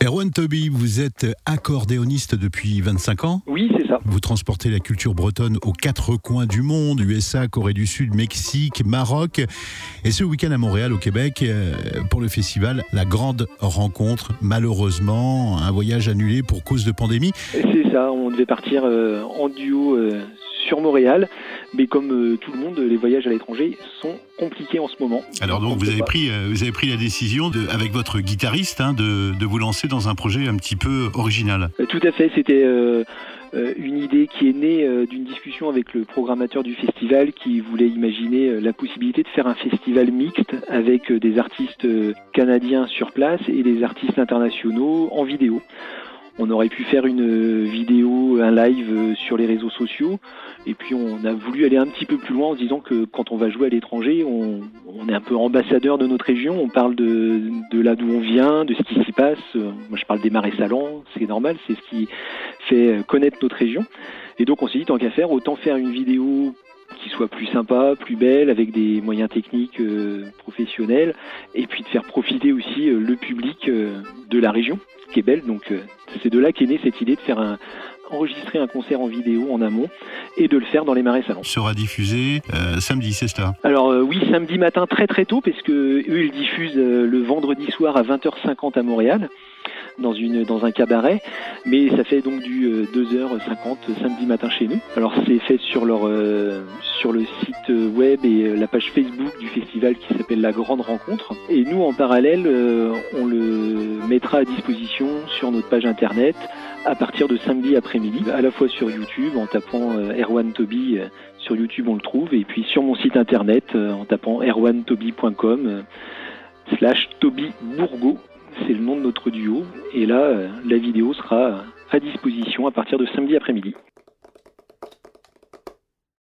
Erwan Toby, vous êtes accordéoniste depuis 25 ans Oui, c'est ça. Vous transportez la culture bretonne aux quatre coins du monde, USA, Corée du Sud, Mexique, Maroc. Et ce week-end à Montréal, au Québec, euh, pour le festival La Grande Rencontre. Malheureusement, un voyage annulé pour cause de pandémie. C'est ça, on devait partir euh, en duo euh, sur Montréal. Mais comme euh, tout le monde, les voyages à l'étranger sont compliqués en ce moment. Alors donc, On vous avez pas- pris, euh, vous avez pris la décision de, avec votre guitariste hein, de, de vous lancer dans un projet un petit peu original. Euh, Tout à fait, c'était euh, une idée qui est née euh, d'une discussion avec le programmateur du festival qui voulait imaginer euh, la possibilité de faire un festival mixte avec des artistes canadiens sur place et des artistes internationaux en vidéo. On aurait pu faire une vidéo, un live euh, sur les réseaux sociaux, et puis on a voulu aller un petit peu plus loin en se disant que quand on va jouer à l'étranger, on, est un peu ambassadeur de notre région, on parle de, là d'où on vient, de ce qui s'y passe. Moi je parle des marais salants, c'est normal, c'est ce qui fait euh, connaître notre région. Et donc on s'est dit tant qu'à faire, autant faire une vidéo qui soit plus sympa, plus belle, avec des moyens techniques euh, professionnels, et puis de faire profiter aussi le public de la région, qui est belle. Donc c'est de là qu'est née cette idée de faire un enregistrer un concert en vidéo en amont et de le faire dans les marais salants. Sera diffusé euh, samedi, c'est cela? Alors euh, oui, samedi matin très très tôt, parce que eux ils diffusent euh, le vendredi soir à 20h50 à Montréal, dans, une, dans un cabaret, mais ça fait donc du euh, 2h50 samedi matin chez nous. Alors c'est fait sur, leur, euh, sur le site web et euh, la page Facebook du festival qui s'appelle La Grande Rencontre. Et nous en parallèle, euh, on le mettra à disposition sur notre page internet à partir de samedi après-midi, à la fois sur YouTube en tapant euh, Erwan Toby euh, sur YouTube on le trouve et puis sur mon site internet euh, en tapant erwantoby.com euh, slash Toby Bourgo, c'est le nom de notre duo et là euh, la vidéo sera à disposition à partir de samedi après-midi.